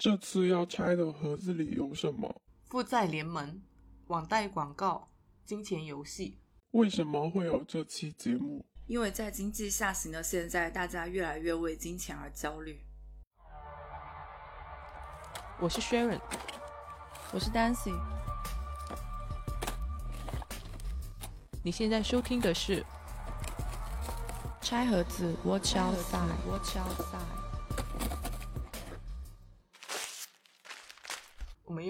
这次要拆的盒子里有什么？负债联盟、网贷广告、金钱游戏。为什么会有这期节目？因为在经济下行的现在，大家越来越为金钱而焦虑。我是 Sharon，我是 Dancy。你现在收听的是《拆盒子 Watch Outside》。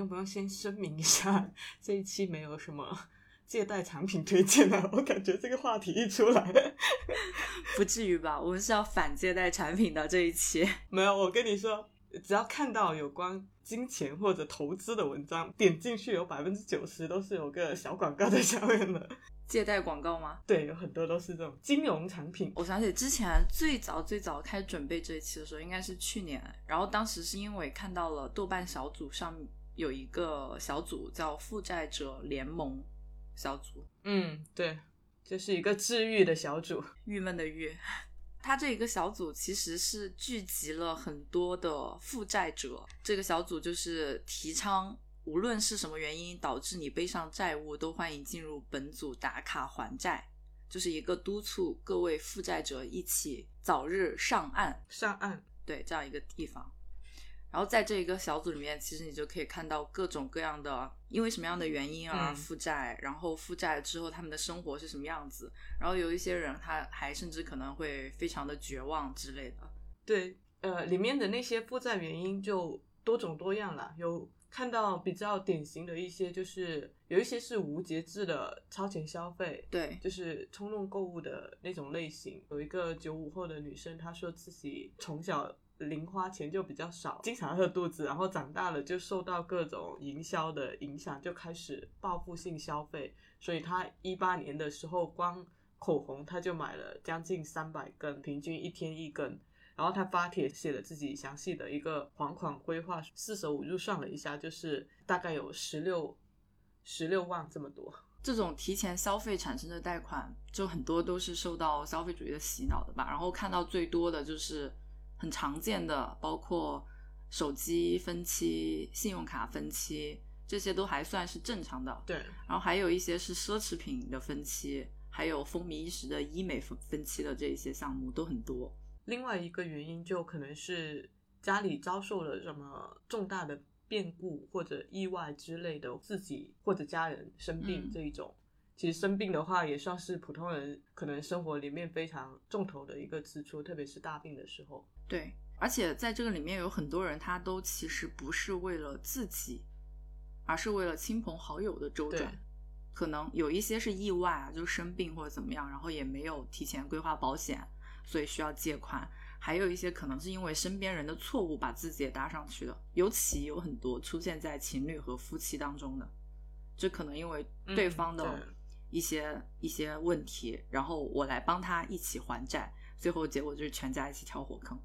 用不用先声明一下，这一期没有什么借贷产品推荐啊？我感觉这个话题一出来，不至于吧？我们是要反借贷产品的这一期。没有，我跟你说，只要看到有关金钱或者投资的文章，点进去有百分之九十都是有个小广告在下面的。借贷广告吗？对，有很多都是这种金融产品。我想起之前最早最早开始准备这一期的时候，应该是去年，然后当时是因为看到了豆瓣小组上有一个小组叫负债者联盟小组。嗯，对，这是一个治愈的小组，郁闷的郁。他这一个小组其实是聚集了很多的负债者，这个小组就是提倡。无论是什么原因导致你背上债务，都欢迎进入本组打卡还债，就是一个督促各位负债者一起早日上岸。上岸，对，这样一个地方。然后在这一个小组里面，其实你就可以看到各种各样的，因为什么样的原因而负债，然后负债之后他们的生活是什么样子。然后有一些人他还甚至可能会非常的绝望之类的。对，呃，里面的那些负债原因就多种多样了，有。看到比较典型的一些，就是有一些是无节制的超前消费，对，就是冲动购物的那种类型。有一个九五后的女生，她说自己从小零花钱就比较少，经常饿肚子，然后长大了就受到各种营销的影响，就开始报复性消费。所以他一八年的时候，光口红他就买了将近三百根，平均一天一根。然后他发帖写了自己详细的一个还款规划，四舍五入算了一下，就是大概有十六十六万这么多。这种提前消费产生的贷款，就很多都是受到消费主义的洗脑的吧。然后看到最多的就是很常见的，包括手机分期、信用卡分期，这些都还算是正常的。对。然后还有一些是奢侈品的分期，还有风靡一时的医美分分期的这一些项目都很多。另外一个原因就可能是家里遭受了什么重大的变故或者意外之类的，自己或者家人生病这一种。其实生病的话也算是普通人可能生活里面非常重头的一个支出，特别是大病的时候。对，而且在这个里面有很多人，他都其实不是为了自己，而是为了亲朋好友的周转。可能有一些是意外啊，就生病或者怎么样，然后也没有提前规划保险。所以需要借款，还有一些可能是因为身边人的错误把自己也搭上去的，尤其有很多出现在情侣和夫妻当中的，这可能因为对方的一些一些问题，然后我来帮他一起还债，最后结果就是全家一起跳火坑。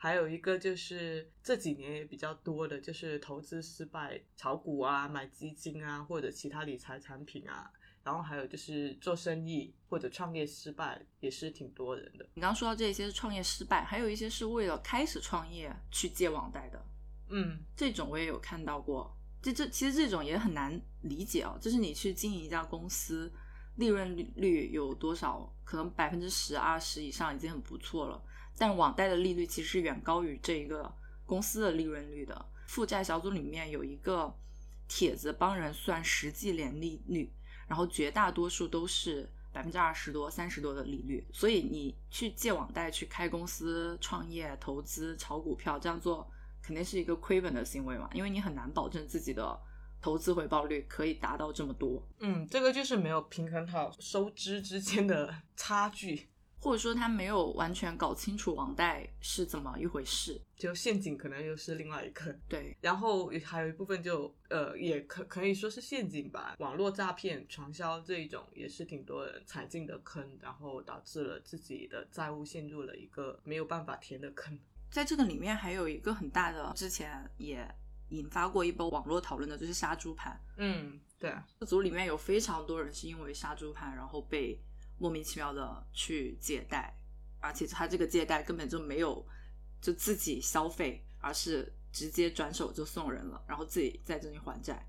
还有一个就是这几年也比较多的，就是投资失败、炒股啊、买基金啊或者其他理财产品啊。然后还有就是做生意或者创业失败也是挺多人的。你刚刚说到这些是创业失败，还有一些是为了开始创业去借网贷的。嗯，这种我也有看到过。这这其实这种也很难理解哦。就是你去经营一家公司，利润率有多少？可能百分之十、二十以上已经很不错了。但网贷的利率其实是远高于这一个公司的利润率的。负债小组里面有一个帖子帮人算实际年利率。然后绝大多数都是百分之二十多、三十多的利率，所以你去借网贷去开公司、创业、投资、炒股票，这样做肯定是一个亏本的行为嘛？因为你很难保证自己的投资回报率可以达到这么多。嗯，这个就是没有平衡好收支之间的差距。或者说他没有完全搞清楚网贷是怎么一回事，就陷阱可能又是另外一个。对，然后还有一部分就呃也可可以说是陷阱吧，网络诈骗、传销这一种也是挺多人踩进的坑，然后导致了自己的债务陷入了一个没有办法填的坑。在这个里面还有一个很大的，之前也引发过一波网络讨论的，就是杀猪盘。嗯，对，这组里面有非常多人是因为杀猪盘，然后被。莫名其妙的去借贷，而且他这个借贷根本就没有就自己消费，而是直接转手就送人了，然后自己在这里还债，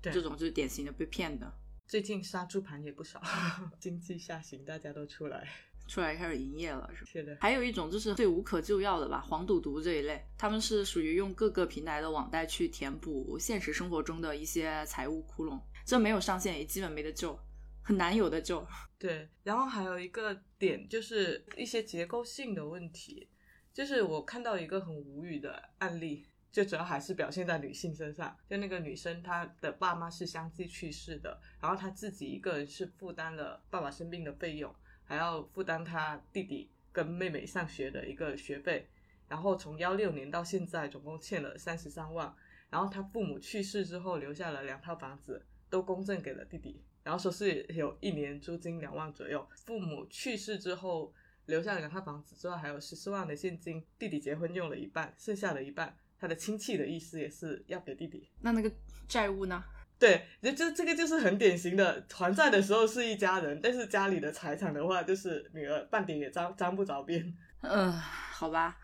对这种就是典型的被骗的。最近杀猪盘也不少，经济下行，大家都出来。出来开始营业了，是吧？是的，还有一种就是最无可救药的吧，黄赌毒这一类，他们是属于用各个平台的网贷去填补现实生活中的一些财务窟窿，这没有上限也基本没得救，很难有的救。对。然后还有一个点就是一些结构性的问题，就是我看到一个很无语的案例，就主要还是表现在女性身上。就那个女生，她的爸妈是相继去世的，然后她自己一个人是负担了爸爸生病的费用，还要负担她弟弟跟妹妹上学的一个学费，然后从幺六年到现在总共欠了三十三万。然后她父母去世之后，留下了两套房子，都公证给了弟弟，然后说是有一年租金两万左右。父母去世之后，留下了两套房子之外，还有十四万的现金。弟弟结婚用了一半，剩下的一半，他的亲戚的意思也是要给弟弟。那那个债务呢？对，就这这个就是很典型的还债的时候是一家人，但是家里的财产的话，就是女儿半点也沾沾不着边。嗯，好吧，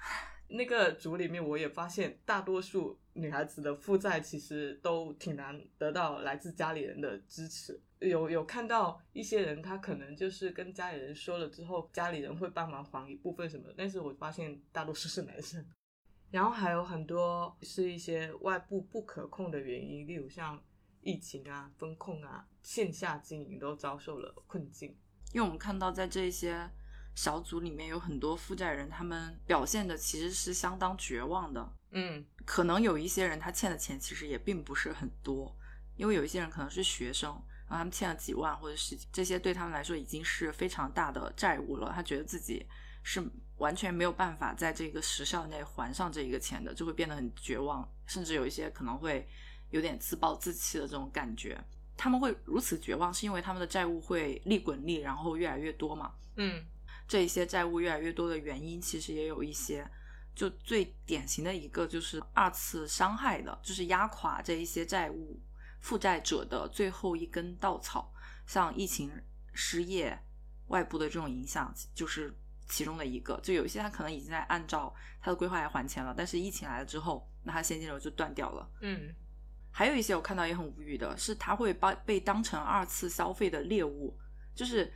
那个组里面，我也发现大多数女孩子的负债其实都挺难得到来自家里人的支持。有有看到一些人，他可能就是跟家里人说了之后，家里人会帮忙还一部分什么，但是我发现大多数是男生。然后还有很多是一些外部不可控的原因，例如像疫情啊、风控啊、线下经营都遭受了困境。因为我们看到在这些小组里面有很多负债人，他们表现的其实是相当绝望的。嗯可能有一些人他欠的钱其实也并不是很多，因为有一些人可能是学生，然后他们欠了几万或者是这些对他们来说已经是非常大的债务了，他觉得自己是完全没有办法在这个时效内还上这一个钱的，就会变得很绝望，甚至有一些可能会有点自暴自弃的这种感觉。他们会如此绝望，是因为他们的债务会利滚利，然后越来越多嘛？嗯这一些债务越来越多的原因，其实也有一些。就最典型的一个就是二次伤害的，就是压垮这一些债务负债者的最后一根稻草，像疫情、失业、外部的这种影响，就是其中的一个。就有一些他可能已经在按照他的规划来还钱了，但是疫情来了之后，那他现金流就断掉了。嗯还有一些我看到也很无语的是，他会把被当成二次消费的猎物，就是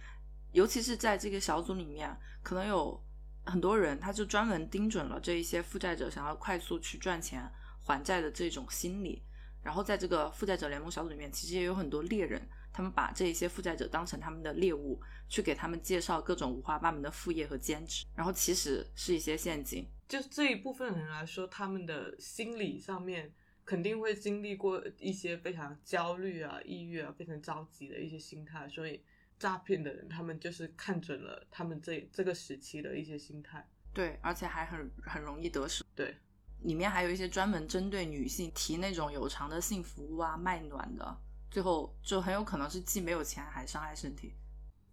尤其是在这个小组里面，可能有很多人他就专门盯准了这一些负债者想要快速去赚钱还债的这种心理，然后在这个负债者联盟小组里面，其实也有很多猎人，他们把这一些负债者当成他们的猎物，去给他们介绍各种五花八门的副业和兼职，然后其实是一些陷阱。就这一部分人来说，他们的心理上面肯定会经历过一些非常焦虑啊、抑郁啊、非常着急的一些心态，所以诈骗的人他们就是看准了他们这这个时期的一些心态。对，而且还很很容易得手。对，里面还有一些专门针对女性提那种有偿的性服务啊、卖暖的，最后就很有可能是既没有钱还伤害身体。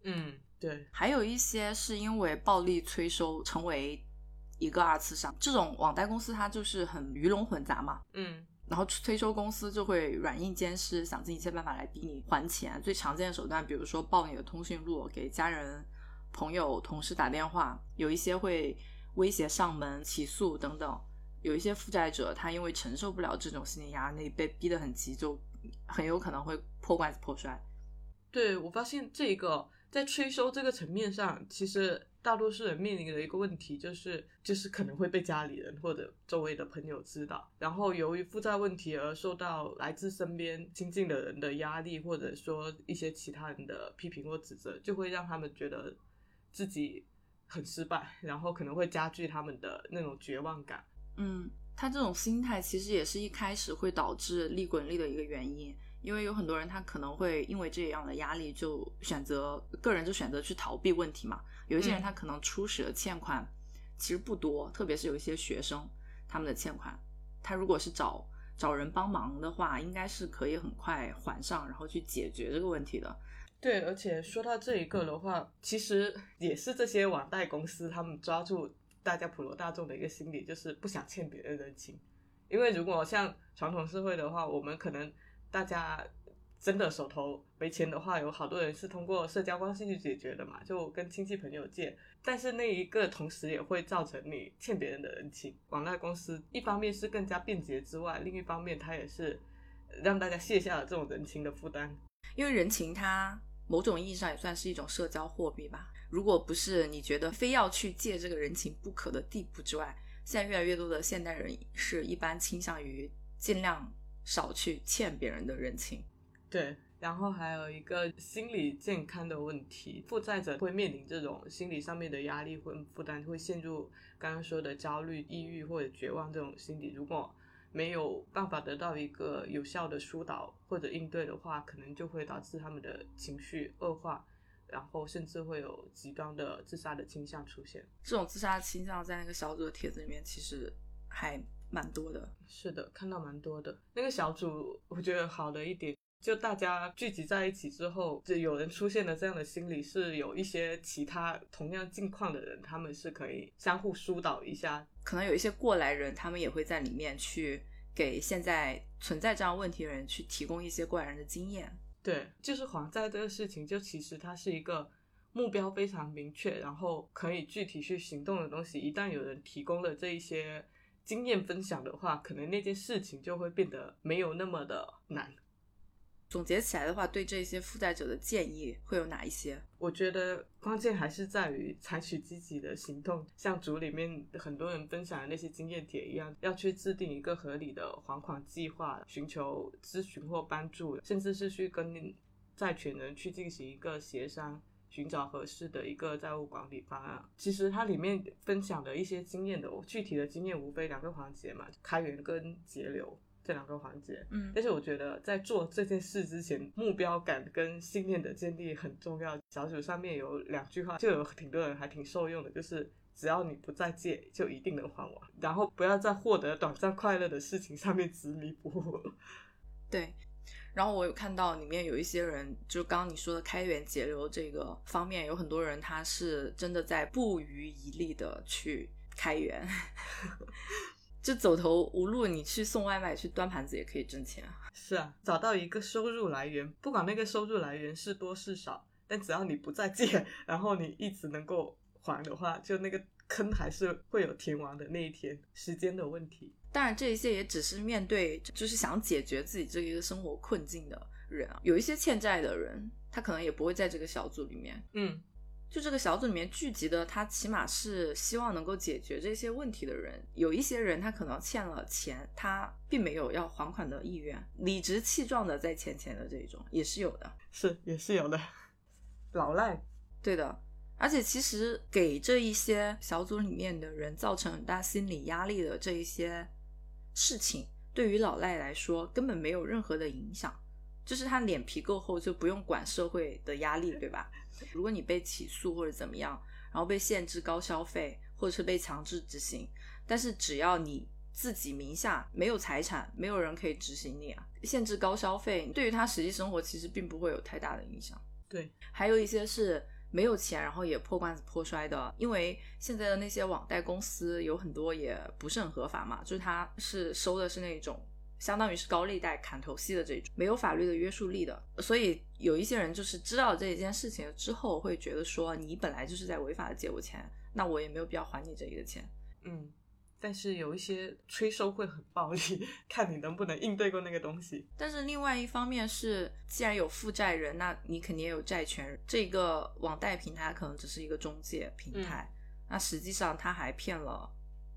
嗯，对，还有一些是因为暴力催收成为一个二次伤，这种网贷公司它就是很鱼龙混杂嘛，嗯然后催收公司就会软硬兼施，想尽一切办法来逼你还钱。最常见的手段，比如说爆你的通讯录，给家人、朋友、同事打电话，有一些会威胁上门、起诉等等。有一些负债者，他因为承受不了这种心理压力，被逼得很急，就很有可能会破罐子破摔。对我发现这个在催收这个层面上，其实大多数人面临的一个问题就是，就是可能会被家里人或者周围的朋友知道，然后由于负债问题而受到来自身边亲近的人的压力，或者说一些其他人的批评或指责，就会让他们觉得自己很失败，然后可能会加剧他们的那种绝望感。嗯，他这种心态其实也是一开始会导致利滚利的一个原因，因为有很多人他可能会因为这样的压力就选择个人就选择去逃避问题嘛。有一些人嗯他可能初始的欠款其实不多，特别是有一些学生他们的欠款，他如果是找找人帮忙的话，应该是可以很快还上，然后去解决这个问题的。对，而且说到这一个的话，其实也是这些网贷公司他们抓住大家普罗大众的一个心理，就是不想欠别人人情。因为如果像传统社会的话，我们可能大家真的手头没钱的话，有好多人是通过社交关系去解决的嘛，就跟亲戚朋友借。但是那一个同时也会造成你欠别人的人情。网贷公司一方面是更加便捷之外，另一方面它也是让大家卸下了这种人情的负担。因为人情它某种意义上也算是一种社交货币吧。如果不是你觉得非要去借这个人情不可的地步之外，现在越来越多的现代人是一般倾向于尽量少去欠别人的人情。对，然后还有一个心理健康的问题，负债者会面临这种心理上面的压力或负担，会陷入刚刚说的焦虑、抑郁或者绝望这种心理。如果没有办法得到一个有效的疏导或者应对的话，可能就会导致他们的情绪恶化。然后甚至会有极端的自杀的倾向出现。这种自杀倾向在那个小组的帖子里面其实还蛮多的。是的，看到蛮多的。那个小组我觉得好的一点，就大家聚集在一起之后，就有人出现了这样的心理，是有一些其他同样境况的人，他们是可以相互疏导一下。可能有一些过来人，他们也会在里面去给现在存在这样问题的人去提供一些过来人的经验。对，就是还债这个事情，就其实它是一个目标非常明确，然后可以具体去行动的东西。一旦有人提供了这一些经验分享的话，可能那件事情就会变得没有那么的难。总结起来的话，对这些负债者的建议会有哪一些？我觉得关键还是在于采取积极的行动，像组里面很多人分享的那些经验帖一样，要去制定一个合理的还款计划，寻求咨询或帮助，甚至是去跟债权人去进行一个协商，寻找合适的一个债务管理方案。其实它里面分享的一些经验的我具体的经验，无非两个环节嘛，开源跟节流。这两个环节，嗯，但是我觉得在做这件事之前，目标感跟信念的建立很重要。小组上面有两句话，就有挺多人还挺受用的，就是只要你不再借，就一定能还完。然后不要在获得短暂快乐的事情上面执迷不悟。对，然后我有看到里面有一些人，就刚刚你说的开源节流这个方面，有很多人他是真的在不遗余力的去开源。就走投无路，你去送外卖、去端盘子也可以挣钱啊。是啊，找到一个收入来源，不管那个收入来源是多是少，但只要你不再借，然后你一直能够还的话，就那个坑还是会有填完的那一天。时间的问题。当然，这一些也只是面对就是想解决自己这一个生活困境的人啊。有一些欠债的人，他可能也不会在这个小组里面。嗯。就这个小组里面聚集的，他起码是希望能够解决这些问题的人。有一些人他可能欠了钱，他并没有要还款的意愿，理直气壮的在欠钱的这一种也是有的，是也是有的。老赖，对的。而且其实给这一些小组里面的人造成很大心理压力的这一些事情，对于老赖来说根本没有任何的影响，就是他脸皮够厚，就不用管社会的压力，对吧？如果你被起诉或者怎么样，然后被限制高消费，或者是被强制执行，但是只要你自己名下没有财产，没有人可以执行你啊。限制高消费对于他实际生活其实并不会有太大的影响。对，还有一些是没有钱，然后也破罐子破摔的，因为现在的那些网贷公司有很多也不是很合法嘛，就是他是收的是那种。相当于是高利贷砍头息的这种，没有法律的约束力的，所以有一些人就是知道这一件事情之后，会觉得说你本来就是在违法的借我钱，那我也没有必要还你这一个钱。嗯，但是有一些催收会很暴力，看你能不能应对过那个东西。但是另外一方面是，既然有负债人，那你肯定也有债权人。这个网贷平台可能只是一个中介平台，那实际上他还骗了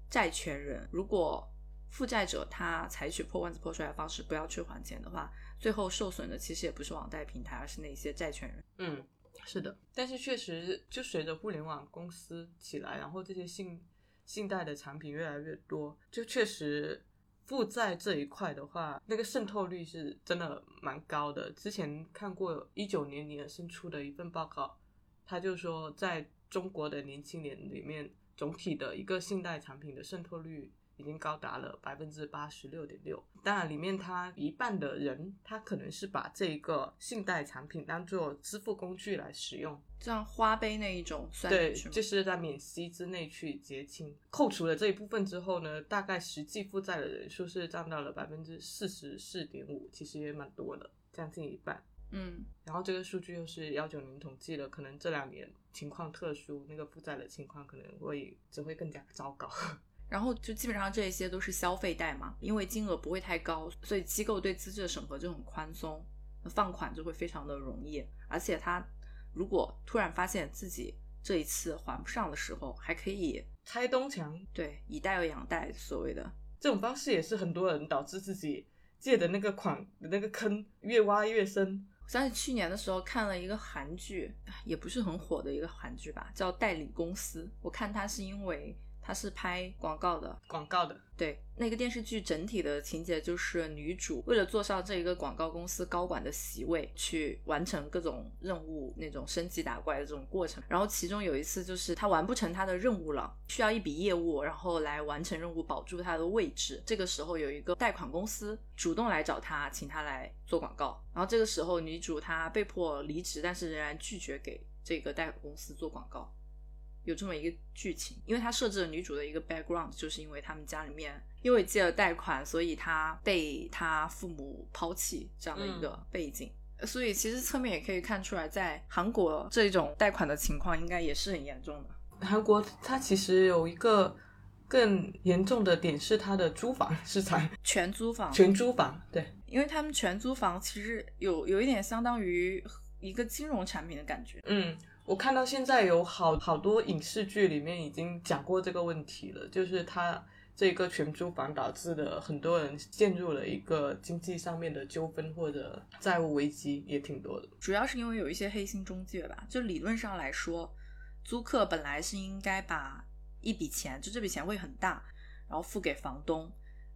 债权人。如果负债者他采取破罐子破摔的方式，不要去还钱的话，最后受损的其实也不是网贷平台，而是那些债权人。嗯，是的。但是确实，就随着互联网公司起来，然后这些信信贷的产品越来越多，就确实负债这一块的话，那个渗透率是真的蛮高的。之前看过一九年尼尔森出的一份报告，他就说，在中国的年轻人里面，总体的一个信贷产品的渗透率。已经高达了百分之八十六点六。当然，里面他一半的人，他可能是把这个信贷产品当做支付工具来使用，像花呗那一种算对，就是在免息之内去结清。扣除了这一部分之后呢，大概实际负债的人数是占到了百分之四十四点五，其实也蛮多的，将近一半。嗯，然后这个数据又是幺九年统计的，可能这两年情况特殊，那个负债的情况可能会只会更加糟糕。然后就基本上这一些都是消费贷嘛，因为金额不会太高，所以机构对资质的审核就很宽松，放款就会非常的容易。而且他如果突然发现自己这一次还不上的时候，还可以拆东墙对以贷养贷，所谓的这种方式也是很多人导致自己借的那个款的那个坑越挖越深。我想起去年的时候看了一个韩剧，也不是很火的一个韩剧吧，叫《代理公司》。我看它是因为它是拍广告的，广告的，对，那个电视剧整体的情节就是女主为了坐上这一个广告公司高管的席位，去完成各种任务，那种升级打怪的这种过程。然后其中有一次就是她完不成她的任务了，需要一笔业务，然后来完成任务，保住她的位置。这个时候有一个贷款公司主动来找她，请她来做广告。然后这个时候女主她被迫离职，但是仍然拒绝给这个贷款公司做广告。有这么一个剧情，因为他设置了女主的一个 background，就是因为他们家里面因为借了贷款，所以他被他父母抛弃这样的一个背景。所以其实侧面也可以看出来，在韩国这种贷款的情况应该也是很严重的。韩国它其实有一个更严重的点是它的租房市场，全租房，全租房，对，因为他们全租房其实有有一点相当于一个金融产品的感觉。嗯。我看到现在有好好多影视剧里面已经讲过这个问题了，就是它这个全租房导致的很多人陷入了一个经济上面的纠纷或者债务危机，也挺多的。主要是因为有一些黑心中介吧，就理论上来说，租客本来是应该把一笔钱，就这笔钱会很大，然后付给房东，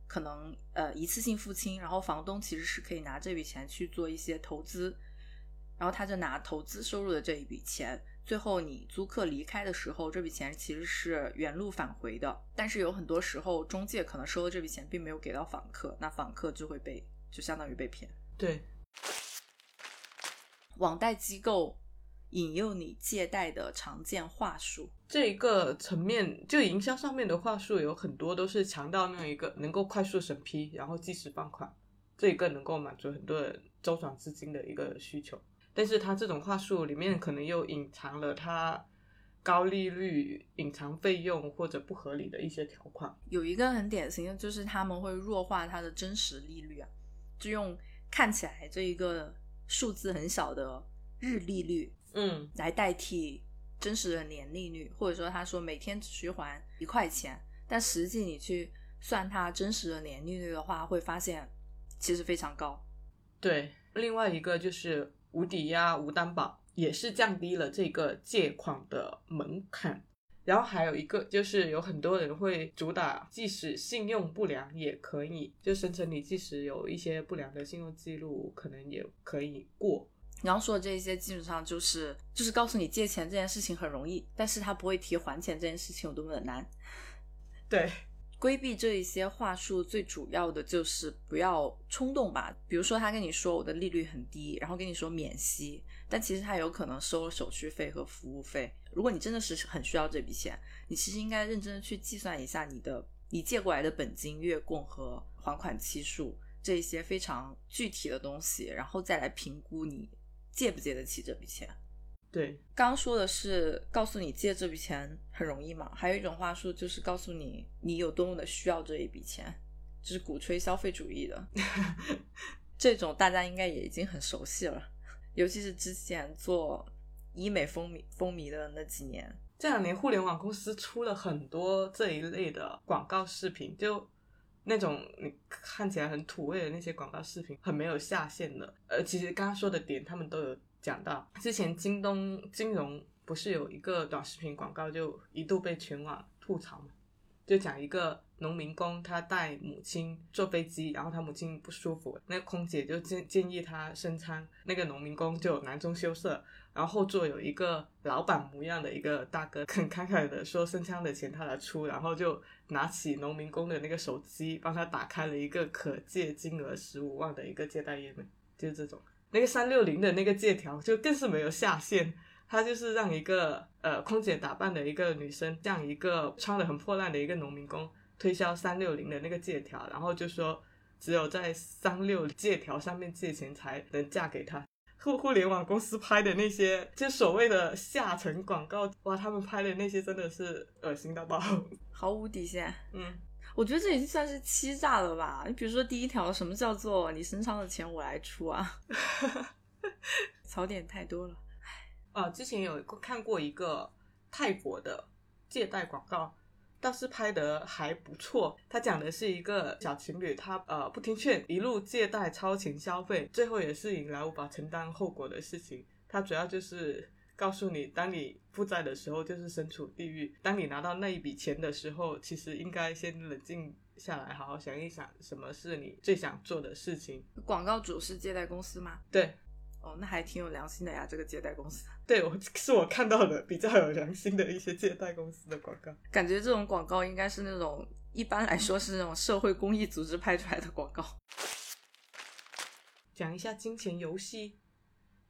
可能呃一次性付清，然后房东其实是可以拿这笔钱去做一些投资。然后他就拿投资收入的这一笔钱，最后你租客离开的时候，这笔钱其实是原路返回的。但是有很多时候，中介可能收了这笔钱，并没有给到访客，那访客就会被就相当于被骗。对，网贷机构引诱你借贷的常见话术，这一个层面，就营销上面的话术有很多都是强调那一个能够快速审批，然后即时放款，这一个能够满足很多人周转资金的一个需求。但是他这种话术里面可能又隐藏了他高利率、隐藏费用或者不合理的一些条款。有一个很典型的就是他们会弱化它的真实利率啊，就用看起来这一个数字很小的日利率，嗯，来代替真实的年利率，或者说他说每天只需还一块钱，但实际你去算它真实的年利率的话，会发现其实非常高。对。另外一个就是。无抵押、无担保，也是降低了这个借款的门槛。然后还有一个就是，有很多人会主打，即使信用不良也可以，就声称你即使有一些不良的信用记录，可能也可以过。然后说的这些基本上就是就是告诉你借钱这件事情很容易，但是他不会提还钱这件事情有多么的难。对。规避这一些话术，最主要的就是不要冲动吧。比如说，他跟你说我的利率很低，然后跟你说免息，但其实他有可能收了手续费和服务费。如果你真的是很需要这笔钱，你其实应该认真的去计算一下你的你借过来的本金、月供和还款期数这一些非常具体的东西，然后再来评估你借不借得起这笔钱。对，刚刚说的是告诉你借这笔钱很容易嘛？还有一种话术就是告诉你你有多么的需要这一笔钱，就是鼓吹消费主义的。这种大家应该也已经很熟悉了，尤其是之前做医美风靡风靡的那几年。这两年互联网公司出了很多这一类的广告视频，就那种你看起来很土味的那些广告视频，很没有下限的。呃，其实刚刚说的点他们都有。讲到之前京东金融不是有一个短视频广告，就一度被全网吐槽嘛？就讲一个农民工他带母亲坐飞机，然后他母亲不舒服，那空姐就建建议他升舱，那个农民工就囊中羞涩，然后后座有一个老板模样的一个大哥，很慷慨的说升舱的钱他来出，然后就拿起农民工的那个手机，帮他打开了一个可借金额十五万的一个借贷页面，就是这种。那个三六零的那个借条就更是没有下限。他就是让一个呃空姐打扮的一个女生，向一个穿的很破烂的一个农民工推销三六零的那个借条，然后就说只有在三六借条上面借钱才能嫁给他。互互联网公司拍的那些就所谓的下沉广告，哇，他们拍的那些真的是恶心到爆，毫无底线。嗯，我觉得这已经算是欺诈了吧？你比如说第一条，什么叫做你身上的钱我来出啊？槽点太多了。啊，之前有看过一个泰国的借贷广告，倒是拍的还不错。他讲的是一个小情侣，他呃不听劝，一路借贷超前消费，最后也是引来无法承担后果的事情。他主要就是告诉你，当你负债的时候，就是身处地狱；当你拿到那一笔钱的时候，其实应该先冷静下来，好好想一想，什么是你最想做的事情。广告主是借贷公司吗？对。哦，那还挺有良心的呀，这个借贷公司。对，我是我看到的比较有良心的一些借贷公司的广告。感觉这种广告应该是那种一般来说是那种社会公益组织拍出来的广告。讲一下金钱游戏，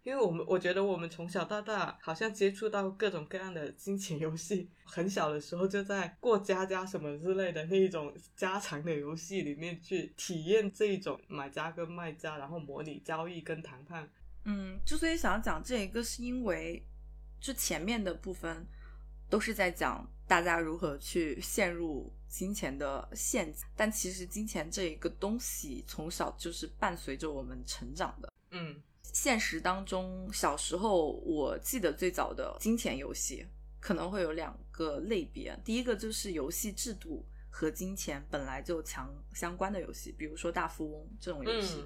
因为我们我觉得我们从小到大好像接触到各种各样的金钱游戏，很小的时候就在过家家什么之类的那一种家常的游戏里面去体验这一种买家跟卖家，然后模拟交易跟谈判。嗯，之所以想要讲这一个，是因为就前面的部分都是在讲大家如何去陷入金钱的陷阱，但其实金钱这一个东西从小就是伴随着我们成长的。嗯，现实当中，小时候我记得最早的金钱游戏可能会有两个类别，第一个就是游戏制度和金钱本来就强相关的游戏，比如说大富翁这种游戏。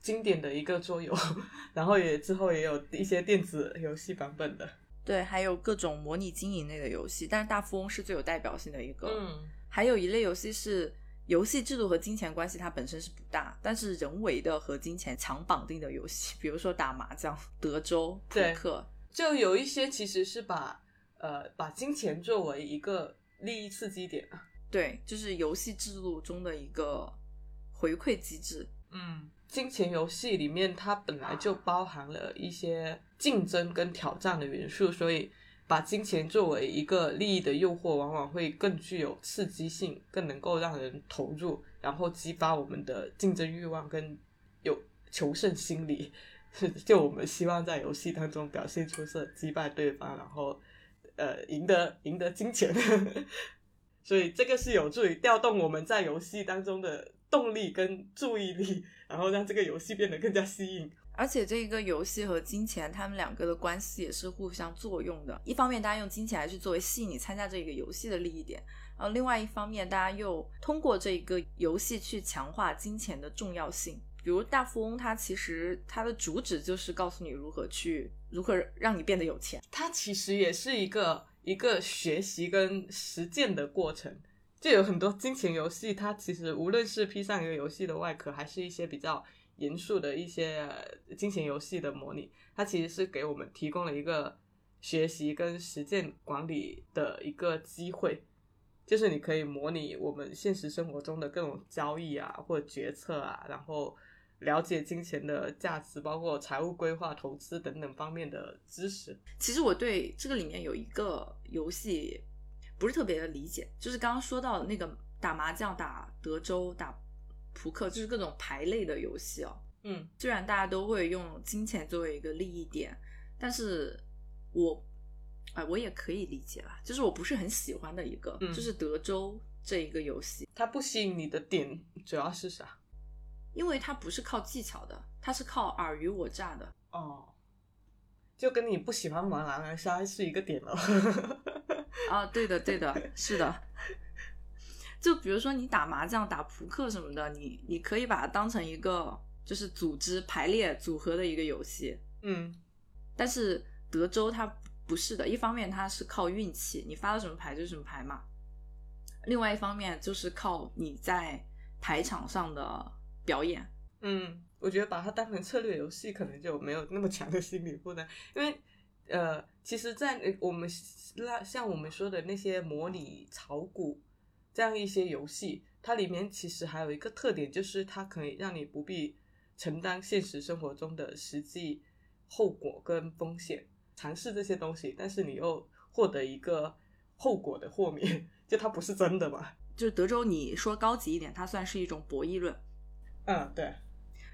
经典的一个桌游，然后也之后也有一些电子游戏版本的，对，还有各种模拟经营类的游戏，但是大富翁是最有代表性的一个。嗯，还有一类游戏是游戏制度和金钱关系它本身是不大，但是人为的和金钱强绑定的游戏，比如说打麻将、德州扑克，就有一些其实是把呃把金钱作为一个利益刺激点啊，对，就是游戏制度中的一个回馈机制，嗯。金钱游戏里面，它本来就包含了一些竞争跟挑战的元素，所以把金钱作为一个利益的诱惑，往往会更具有刺激性，更能够让人投入，然后激发我们的竞争欲望跟有求胜心理。就我们希望在游戏当中表现出色，击败对方，然后呃赢得赢得金钱。所以这个是有助于调动我们在游戏当中的动力跟注意力。然后让这个游戏变得更加吸引，而且这一个游戏和金钱，他们两个的关系也是互相作用的。一方面，大家用金钱来去作为吸引你参加这个游戏的利益点；然后另外一方面，大家又通过这一个游戏去强化金钱的重要性。比如大富翁，它其实它的主旨就是告诉你如何去如何让你变得有钱。它其实也是一个一个学习跟实践的过程。就有很多金钱游戏，它其实无论是披上一个游戏的外壳，还是一些比较严肃的一些金钱游戏的模拟，它其实是给我们提供了一个学习跟实践管理的一个机会，就是你可以模拟我们现实生活中的各种交易啊，或决策啊，然后了解金钱的价值，包括财务规划、投资等等方面的知识。其实我对这个里面有一个游戏。不是特别的理解，就是刚刚说到那个打麻将、打德州、打扑克，就是各种牌类的游戏哦。嗯，虽然大家都会用金钱作为一个利益点，但是我，哎，我也可以理解啦。就是我不是很喜欢的一个，就是德州这一个游戏，它不吸引你的点主要是啥？因为它不是靠技巧的，它是靠尔虞我诈的。哦，就跟你不喜欢玩狼人杀是一个点了。啊，对的，对的，是的。就比如说你打麻将、打扑克什么的，你你可以把它当成一个就是组织排列组合的一个游戏。嗯。但是德州它不是的，一方面它是靠运气，你发了什么牌就是什么牌嘛。另外一方面就是靠你在牌场上的表演。嗯，我觉得把它当成策略游戏，可能就没有那么强的心理负担，因为呃，其实，在我们那像我们说的那些模拟炒股这样一些游戏，它里面其实还有一个特点，就是它可以让你不必承担现实生活中的实际后果跟风险，尝试这些东西，但是你又获得一个后果的豁免，就它不是真的嘛？就是德州，你说高级一点，它算是一种博弈论。嗯，对。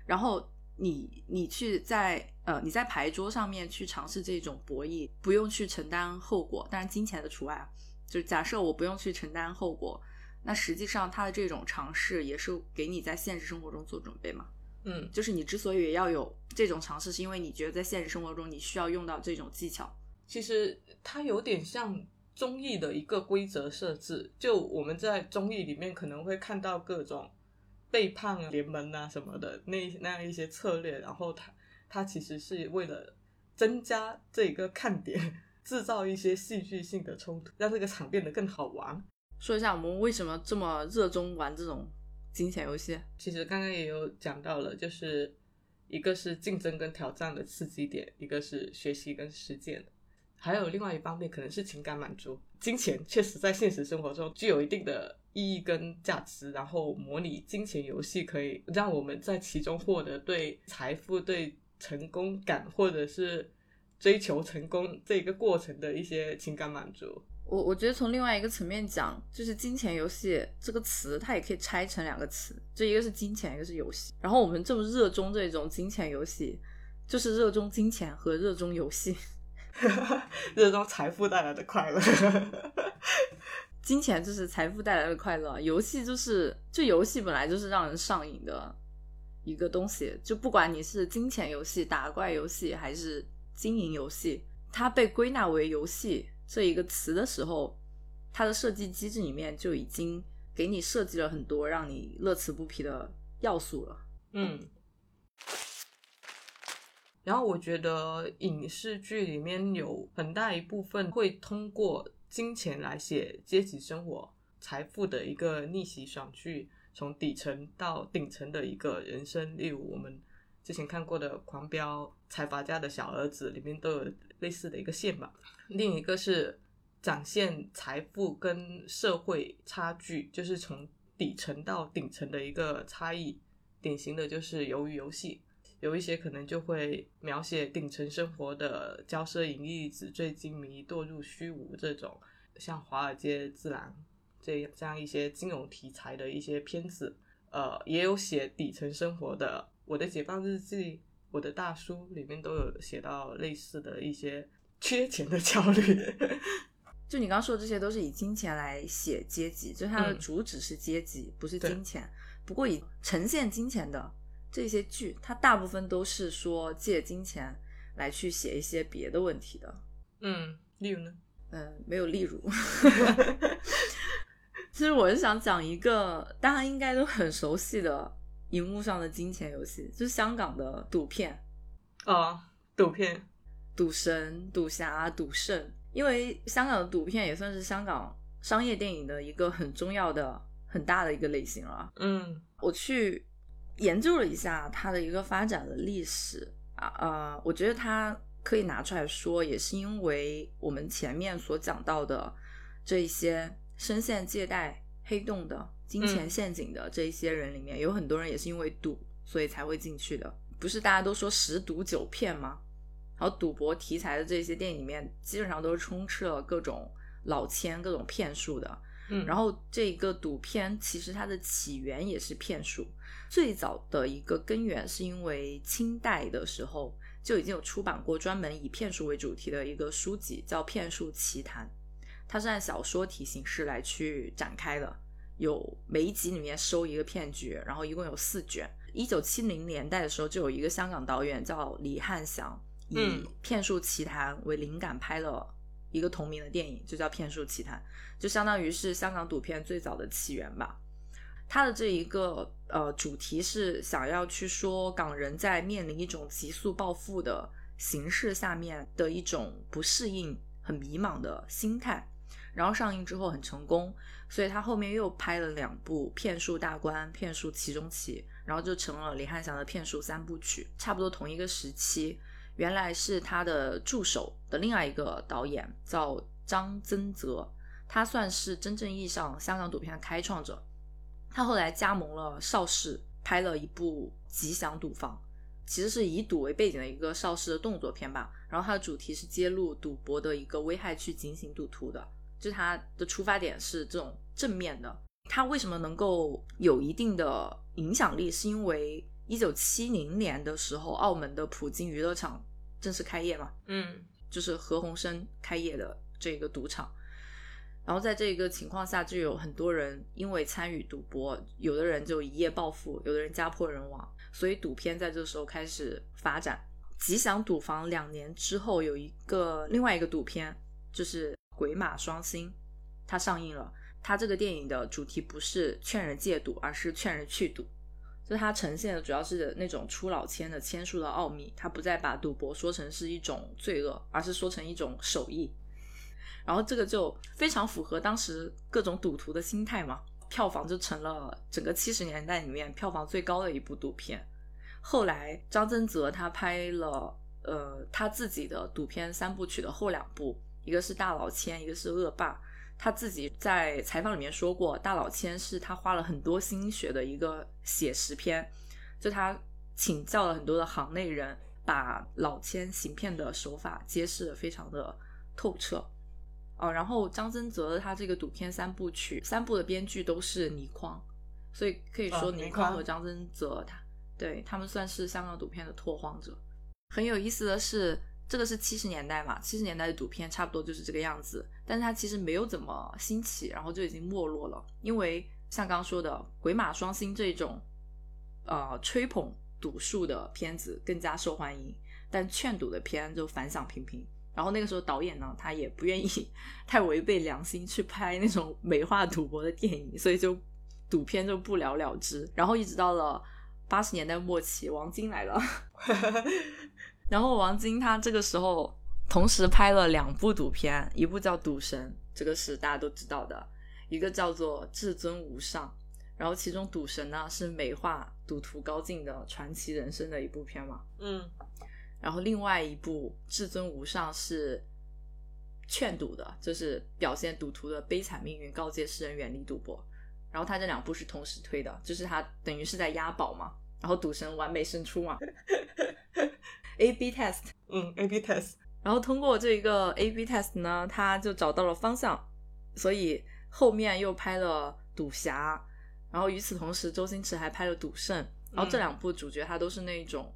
然后你你去在呃你在牌桌上面去尝试这种博弈，不用去承担后果，当然金钱的除外啊。就是假设我不用去承担后果，那实际上他的这种尝试也是给你在现实生活中做准备嘛。嗯，就是你之所以要有这种尝试，是因为你觉得在现实生活中你需要用到这种技巧。其实它有点像综艺的一个规则设置，就我们在综艺里面可能会看到各种。背叛联盟啊什么的那那样一些策略，然后它它其实是为了增加这个看点，制造一些戏剧性的冲突，让这个场变得更好玩。说一下我们为什么这么热衷玩这种金钱游戏？其实刚刚也有讲到了，就是一个是竞争跟挑战的刺激点，一个是学习跟实践，还有另外一方面可能是情感满足。金钱确实在现实生活中具有一定的。意义跟价值，然后模拟金钱游戏，可以让我们在其中获得对财富、对成功感，或者是追求成功这个过程的一些情感满足。我我觉得从另外一个层面讲，就是金钱游戏这个词，它也可以拆成两个词，就一个是金钱，一个是游戏。然后我们这么热衷这种金钱游戏，就是热衷金钱和热衷游戏，热衷财富带来的快乐。金钱就是财富带来的快乐，游戏就是就游戏本来就是让人上瘾的一个东西，就不管你是金钱游戏、打怪游戏还是经营游戏，它被归纳为游戏这一个词的时候，它的设计机制里面就已经给你设计了很多让你乐此不疲的要素了。嗯，然后我觉得影视剧里面有很大一部分会通过。金钱来写阶级生活、财富的一个逆袭爽剧，从底层到顶层的一个人生。例如我们之前看过的《狂飙》《财阀家的小儿子》里面都有类似的一个线吧。另一个是展现财富跟社会差距，就是从底层到顶层的一个差异。典型的就是《鱿鱼游戏》，有一些可能就会描写顶层生活的骄奢淫逸、纸醉金迷、堕入虚无这种。像《华尔街之狼》这这样一些金融题材的一些片子，呃，也有写底层生活的。我的解放日记、我的大叔里面都有写到类似的一些缺钱的焦虑。就你刚刚说的这些，都是以金钱来写阶级，就它的主旨是阶级，不是金钱。不过以呈现金钱的这些剧，它大部分都是说借金钱来去写一些别的问题的。嗯，例如呢？嗯，没有例如。其实我是想讲一个大家应该都很熟悉的荧幕上的金钱游戏，就是香港的赌片啊，赌片，赌神、赌侠、赌圣。因为香港的赌片也算是香港商业电影的一个很重要的、很大的一个类型了。嗯，我去研究了一下它的一个发展的历史啊，呃，我觉得它。可以拿出来说，也是因为我们前面所讲到的这一些深陷借贷黑洞的金钱陷阱的这一些人里面，有很多人也是因为赌，所以才会进去的。不是大家都说十赌九骗吗？然后赌博题材的这些电影里面，基本上都是充斥了各种老千、各种骗术的。嗯，然后这个赌片其实它的起源也是骗术，最早的一个根源是因为清代的时候。就已经有出版过专门以骗术为主题的一个书籍，叫《骗术奇谈》，它是按小说体形式来去展开的，有每一集里面收一个骗局，然后一共有四卷。一九七零年代的时候，就有一个香港导演叫李汉祥，以《骗术奇谈》为灵感拍了一个同名的电影，就叫《骗术奇谈》，就相当于是香港赌片最早的起源吧。它的这一个呃主题是想要去说港人在面临一种急速暴富的形势下面的一种不适应、很迷茫的心态。然后上映之后很成功，所以他后面又拍了两部《骗术大观》《骗术其中期》，然后就成了李翰祥的骗术三部曲，差不多同一个时期。原来是他的助手的另外一个导演叫张增泽，他算是真正意义上香港赌片的开创者。他后来加盟了邵氏，拍了一部《吉祥赌坊》，其实是以赌为背景的一个邵氏的动作片吧。然后它的主题是揭露赌博的一个危害，去警醒赌徒的。就他的出发点是这种正面的。它为什么能够有一定的影响力？是因为一九七零年的时候，澳门的普京娱乐场正式开业嘛？嗯，就是何鸿燊开业的这个赌场。然后在这个情况下，就有很多人因为参与赌博，有的人就一夜暴富，有的人家破人亡，所以赌片在这个时候开始发展。吉祥赌坊两年之后有一个另外一个赌片，就是《鬼马双星》，它上映了。它这个电影的主题不是劝人戒赌，而是劝人去赌。就它呈现的主要是那种出老千的千术的奥秘，它不再把赌博说成是一种罪恶，而是说成一种手艺。然后这个就非常符合当时各种赌徒的心态嘛，票房就成了整个七十年代里面票房最高的一部赌片。后来张增泽他拍了呃他自己的赌片三部曲的后两部，一个是大老千，一个是恶霸。他自己在采访里面说过，大老千是他花了很多心血的一个写实片，就他请教了很多的行内人，把老千行骗的手法揭示的非常的透彻。哦，然后张增泽他这个赌片三部曲三部的编剧都是倪匡，所以可以说倪匡和张增泽他。对他们算是香港赌片的拓荒者。很有意思的是，这个是七十年代嘛，七十年代的赌片差不多就是这个样子。但是它其实没有怎么兴起，然后就已经没落了。因为像刚说的《鬼马双星》这种，呃，吹捧赌术的片子更加受欢迎，但劝赌的片就反响平平。然后那个时候导演呢，他也不愿意 太违背良心去拍那种 美化赌博的电影，所以就赌片就不了了之。然后一直到了。八十年代末期，王晶来了，然后王晶他这个时候同时拍了两部赌片，一部叫《赌神》，这个是大家都知道的；一个叫做《至尊无上》，然后其中《赌神》呢是美化赌徒高进的传奇人生的一部片嘛，嗯，然后另外一部《至尊无上》是劝赌的，就是表现赌徒的悲惨命运，告诫世人远离赌博。然后他这两部是同时推的，就是他等于是在押宝嘛，然后赌神完美胜出嘛。A B test，嗯，A B test，然后通过这个 A B test 呢，他就找到了方向，所以后面又拍了赌侠，然后与此同时，周星驰还拍了赌圣，然后这两部主角他都是那种。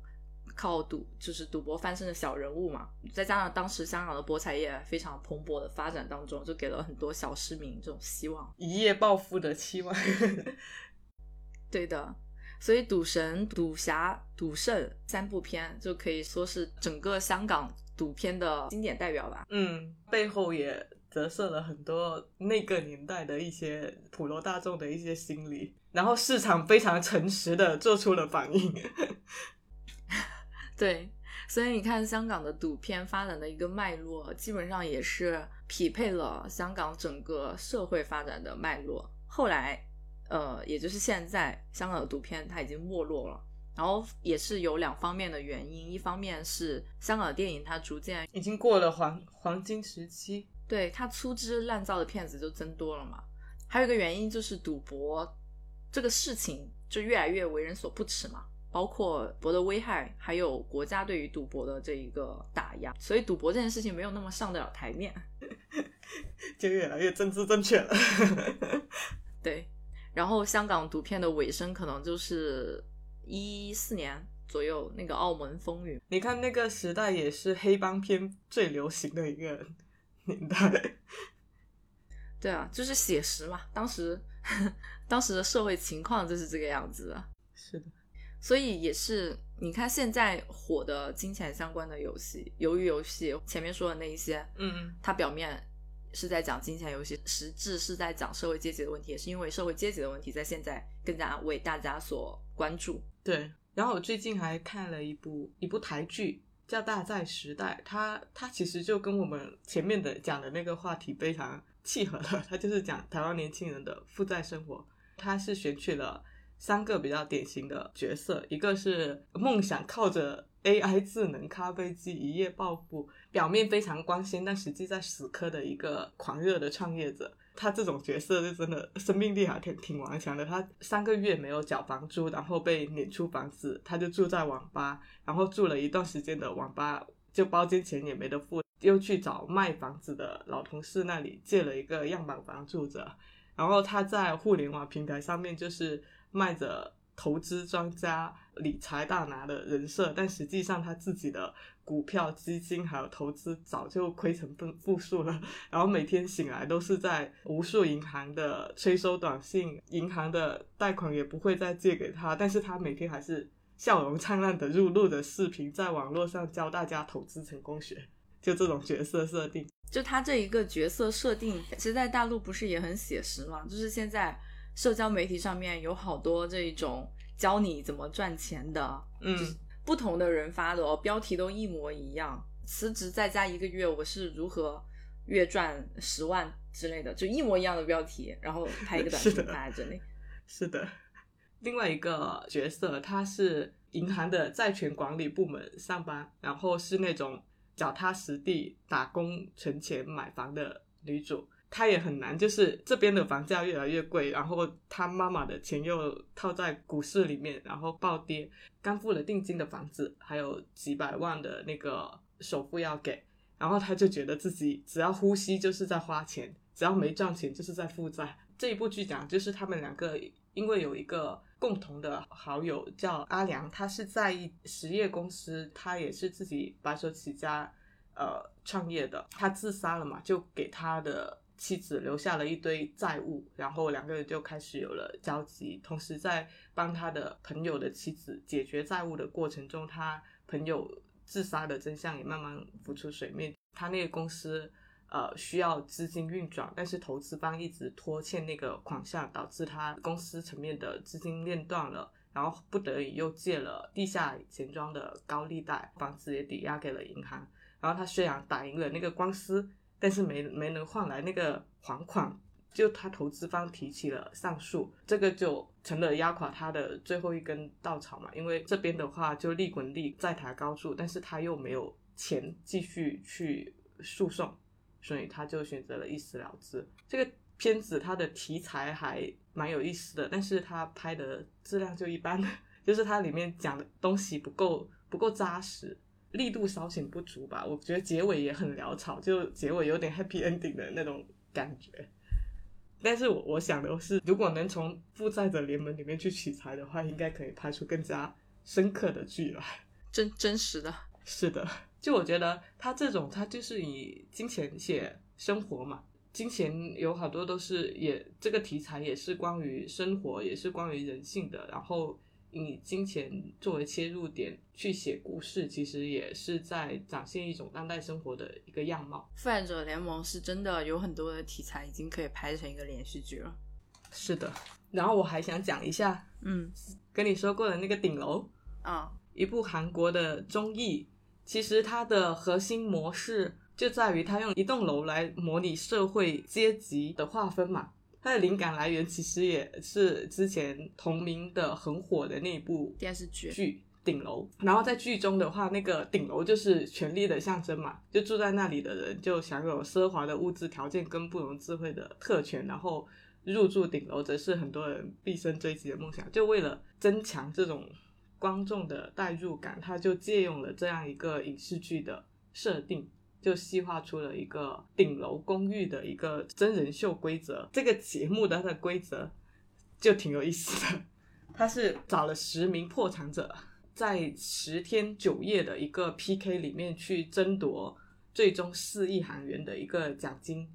靠赌就是赌博翻身的小人物嘛，再加上当时香港的博彩业非常蓬勃的发展当中，就给了很多小市民这种希望，一夜暴富的期望。对的，所以《赌神》《赌侠》《赌圣》三部片就可以说是整个香港赌片的经典代表吧。嗯，背后也折射了很多那个年代的一些普罗大众的一些心理，然后市场非常诚实的做出了反应。对，所以你看香港的赌片发展的一个脉络，基本上也是匹配了香港整个社会发展的脉络。后来，呃，也就是现在，香港的赌片它已经没落了，然后也是有两方面的原因，一方面是香港的电影它逐渐已经过了黄黄金时期，对它粗制滥造的片子就增多了嘛。还有一个原因就是赌博这个事情就越来越为人所不齿嘛。包括博的危害，还有国家对于赌博的这一个打压，所以赌博这件事情没有那么上得了台面，就越来越政治正确了。对，然后香港赌片的尾声可能就是一四年左右那个澳门风云。你看那个时代也是黑帮片最流行的一个 年代。对啊，就是写实嘛，当时 当时的社会情况就是这个样子的。是的。所以也是，你看现在火的金钱相关的游戏，鱿鱼游戏前面说的那一些，嗯，它表面是在讲金钱游戏，实质是在讲社会阶级的问题，也是因为社会阶级的问题，在现在更加为大家所关注。对，然后我最近还看了一部一部台剧，叫《大债时代》，它它其实就跟我们前面的讲的那个话题非常契合了，它就是讲台湾年轻人的负债生活。它是选取了三个比较典型的角色，一个是梦想靠着 AI 智能咖啡机一夜暴富，表面非常光鲜，但实际在死磕的一个狂热的创业者。他这种角色就真的生命力还挺挺顽强的。他三个月没有缴房租，然后被撵出房子，他就住在网吧，然后住了一段时间的网吧，就包间钱也没得付，又去找卖房子的老同事那里借了一个样板房住着。然后他在互联网平台上面就是卖着投资专家、理财大拿的人设，但实际上他自己的股票、基金还有投资早就亏成负负数了。然后每天醒来都是在无数银行的催收短信，银行的贷款也不会再借给他，但是他每天还是笑容灿烂的录录的视频，在网络上教大家投资成功学，就这种角色设定。就他这一个角色设定，其实在大陆不是也很写实嘛？就是现在社交媒体上面有好多这种教你怎么赚钱的，嗯，不同的人发的哦，标题都一模一样。辞职在家一个月，我是如何月赚十万之类的，就一模一样的标题，然后拍一个短视频发在这里。是的，另外一个角色，他是银行的债权管理部门上班，然后是那种。脚踏实地打工存钱买房的女主，他也很难，就是这边的房价越来越贵，然后他妈妈的钱又套在股市里面，然后暴跌，刚付了定金的房子还有几百万的那个首付要给，然后他就觉得自己只要呼吸就是在花钱，只要没赚钱就是在负债。这一部剧讲就是他们两个因为有一个共同的好友叫阿良，他是在一实业公司，他也是自己白手起家。呃，创业的他自杀了嘛，就给他的妻子留下了一堆债务，然后两个人就开始有了交集。同时，在帮他的朋友的妻子解决债务的过程中，他朋友自杀的真相也慢慢浮出水面。他那个公司呃需要资金运转，但是投资方一直拖欠那个款项，导致他公司层面的资金链断了，然后不得已又借了地下钱庄的高利贷，房子也抵押给了银行。然后他虽然打赢了那个官司，但是没没能换来那个还款，就他投资方提起了上诉，这个就成了压垮他的最后一根稻草嘛。因为这边的话就利滚利在抬高处，但是他又没有钱继续去诉讼，所以他就选择了一死了之。这个片子它的题材还蛮有意思的，但是他拍的质量就一般，就是它里面讲的东西不够不够扎实。力度稍显不足吧，我觉得结尾也很潦草，就结尾有点 happy ending 的那种感觉。但是我我想的是，如果能从负债者联盟里面去取材的话，应该可以拍出更加深刻的剧来，真真实的。是的，就我觉得他这种，他就是以金钱写生活嘛，金钱有好多都是也这个题材也是关于生活，也是关于人性的，然后。以金钱作为切入点去写故事，其实也是在展现一种当代生活的一个样貌。复仇者联盟是真的有很多的题材，已经可以拍成一个连续剧了。是的，然后我还想讲一下，嗯，跟你说过的那个顶楼啊，一部韩国的综艺，其实它的核心模式就在于它用一栋楼来模拟社会阶级的划分嘛。它的灵感来源其实也是之前同名的很火的那部电视剧剧顶楼，然后在剧中的话，那个顶楼就是权力的象征嘛，就住在那里的人就享有奢华的物质条件跟不容智慧的特权，然后入住顶楼则是很多人毕生追求的梦想。就为了增强这种观众的代入感，他就借用了这样一个影视剧的设定。就细化出了一个顶楼公寓的一个真人秀规则。这个节目的它的规则就挺有意思的，它是找了十名破产者，在十天九夜的一个 PK 里面去争夺最终四亿韩元的一个奖金，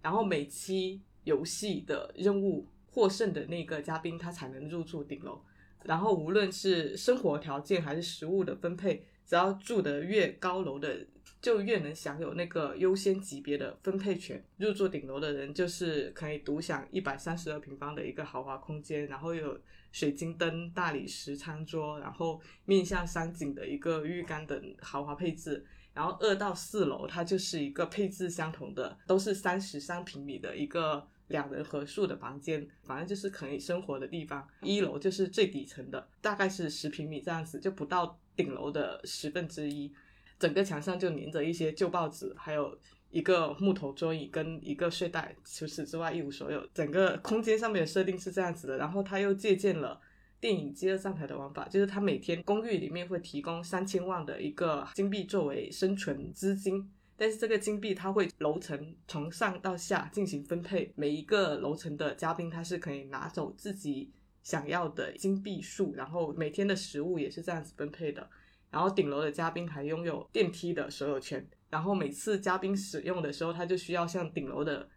然后每期游戏的任务获胜的那个嘉宾他才能入住顶楼，然后无论是生活条件还是食物的分配，只要住的越高楼的。就越能享有那个优先级别的分配权。入住顶楼的人就是可以独享一百三十二平方的一个豪华空间，然后有水晶灯、大理石餐桌，然后面向山景的一个浴缸等豪华配置。然后二到四楼它就是一个配置相同的，都是三十三平米的一个两人合宿的房间，反正就是可以生活的地方。一楼就是最底层的，大概是十平米这样子，就不到顶楼的十分之一。整个墙上就粘着一些旧报纸，还有一个木头桌椅跟一个睡袋，除此之外一无所有。整个空间上面的设定是这样子的，然后他又借鉴了电影《饥饿上台》的玩法，就是他每天公寓里面会提供三千万的一个金币作为生存资金，但是这个金币它会楼层从上到下进行分配，每一个楼层的嘉宾他是可以拿走自己想要的金币数，然后每天的食物也是这样子分配的。然后顶楼的嘉宾还拥有电梯的所有权，然后每次嘉宾使用的时候，他就需要向顶楼的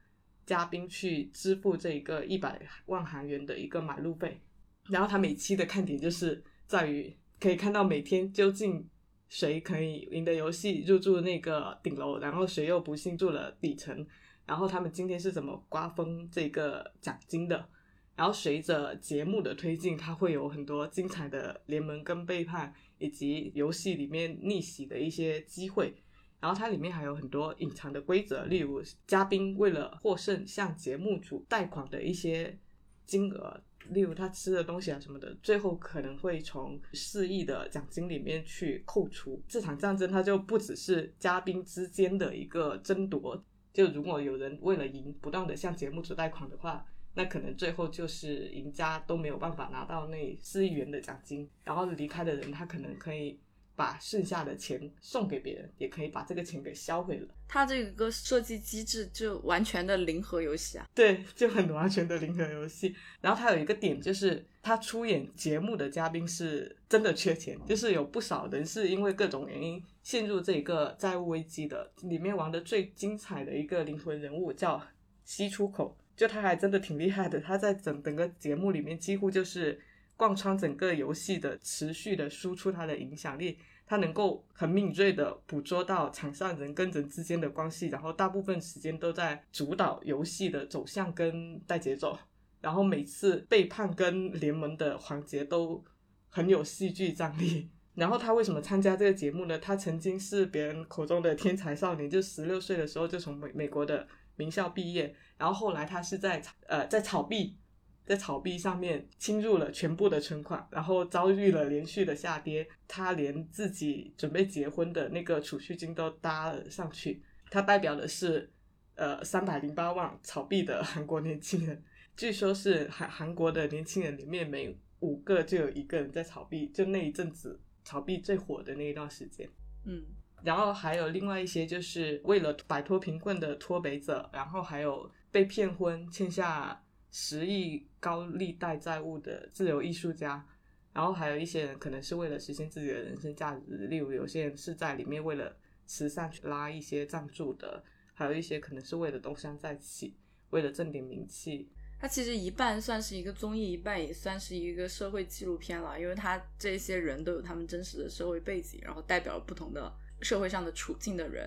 嘉宾去支付这一个一百万韩元的一个买路费。然后他每期的看点就是在于可以看到每天究竟谁可以赢得游戏入住那个顶楼，然后谁又不幸住了底层，然后他们今天是怎么瓜分这个奖金的。然后随着节目的推进，它会有很多精彩的联盟跟背叛。以及游戏里面逆袭的一些机会，然后它里面还有很多隐藏的规则，例如嘉宾为了获胜向节目组贷款的一些金额，例如他吃的东西啊什么的，最后可能会从四亿的奖金里面去扣除。这场战争它就不只是嘉宾之间的一个争夺，就如果有人为了赢不断的向节目组贷款的话。那可能最后就是赢家都没有办法拿到那四亿元的奖金，然后离开的人他可能可以把剩下的钱送给别人，也可以把这个钱给销毁了。它这个设计机制就完全的零和游戏啊，对，就很完全的零和游戏。然后它有一个点就是，他出演节目的嘉宾是真的缺钱，就是有不少人是因为各种原因陷入这个债务危机的。里面玩的最精彩的一个灵魂人物叫西出口。就他还真的挺厉害的，他在整整个节目里面几乎就是贯穿整个游戏的持续的输出他的影响力，他能够很敏锐的捕捉到场上人跟人之间的关系，然后大部分时间都在主导游戏的走向跟带节奏，然后每次背叛跟联盟的环节都很有戏剧张力。然后他为什么参加这个节目呢？他曾经是别人口中的天才少年，就十六岁的时候就从美美国的。名校毕业，然后后来他是在呃在草币，在草币上面侵入了全部的存款，然后遭遇了连续的下跌，他连自己准备结婚的那个储蓄金都搭了上去。他代表的是呃三百零八万草币的韩国年轻人，据说是韩韩国的年轻人里面每五个就有一个人在草币，就那一阵子草币最火的那一段时间，嗯。然后还有另外一些，就是为了摆脱贫困的脱北者，然后还有被骗婚、欠下十亿高利贷债务的自由艺术家，然后还有一些人可能是为了实现自己的人生价值，例如有些人是在里面为了慈善去拉一些赞助的，还有一些可能是为了东山再起，为了挣点名气。它其实一半算是一个综艺，一半也算是一个社会纪录片了，因为它这些人都有他们真实的社会背景，然后代表了不同的。社会上的处境的人，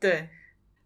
对，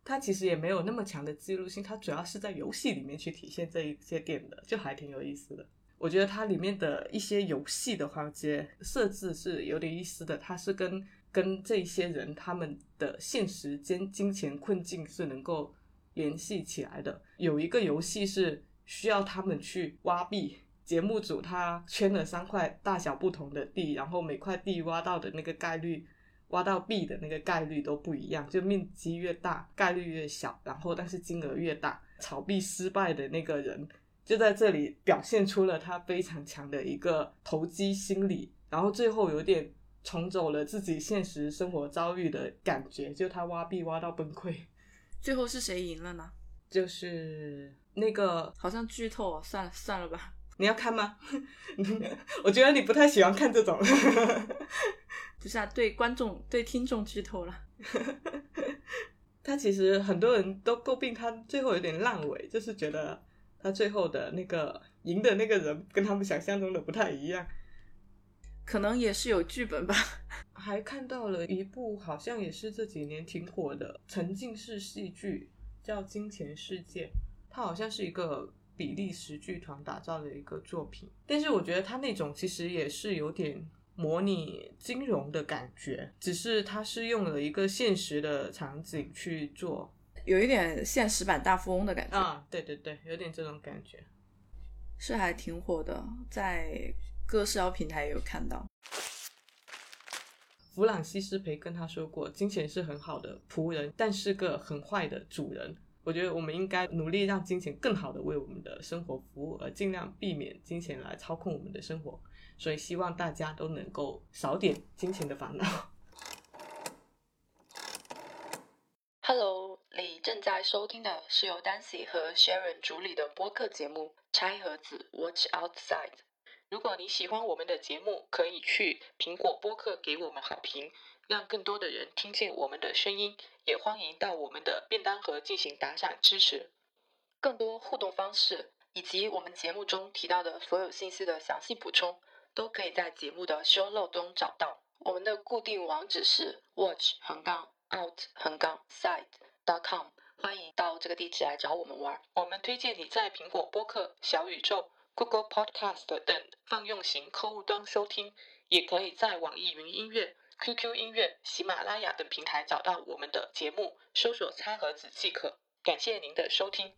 它其实也没有那么强的记录性，它主要是在游戏里面去体现这一些点的，就还挺有意思的。我觉得它里面的一些游戏的环节设置是有点意思的，它是跟跟这些人他们的现实间金钱困境是能够联系起来的。有一个游戏是需要他们去挖币，节目组他圈了三块大小不同的地，然后每块地挖到的那个概率。挖到币的那个概率都不一样，就面积越大，概率越小，然后但是金额越大。炒币失败的那个人就在这里表现出了他非常强的一个投机心理，然后最后有点重走了自己现实生活遭遇的感觉，就他挖币挖到崩溃。最后是谁赢了呢？就是那个好像剧透，算了算了吧。你要看吗？我觉得你不太喜欢看这种。不是啊，对观众、对听众剧透了。他其实很多人都诟病他最后有点烂尾，就是觉得他最后的那个赢的那个人跟他们想象中的不太一样。可能也是有剧本吧。还看到了一部好像也是这几年挺火的沉浸式戏剧，叫《金钱世界》。它好像是一个比利时剧团打造的一个作品。但是我觉得他那种其实也是有点模拟金融的感觉，只是他是用了一个现实的场景去做。有一点现实版大富翁的感觉，啊，对对对，有点这种感觉。是还挺火的，在各社交平台也有看到。弗朗西斯培根他说过，金钱是很好的仆人，但是个很坏的主人。我觉得我们应该努力让金钱更好的为我们的生活服务，而尽量避免金钱来操控我们的生活。所以希望大家都能够少点金钱的烦恼。Hello，你正在收听的是由 Dancy 和 Sharon 主理的播客节目《拆盒子 Watch Outside》。如果你喜欢我们的节目，可以去苹果播客给我们好评，让更多的人听见我们的声音。也欢迎到我们的便当盒进行打赏支持。更多互动方式以及我们节目中提到的所有信息的详细补充，都可以在节目的 show note 中找到。我们的固定网址是 watch 横杠 out 横杠 side dot com，欢迎到这个地址来找我们玩。我们推荐你在苹果播客、小宇宙、Google Podcast 等泛用型客户端收听，也可以在网易云音乐。QQ 音乐、喜马拉雅等平台找到我们的节目，搜索“餐盒子”即可。感谢您的收听。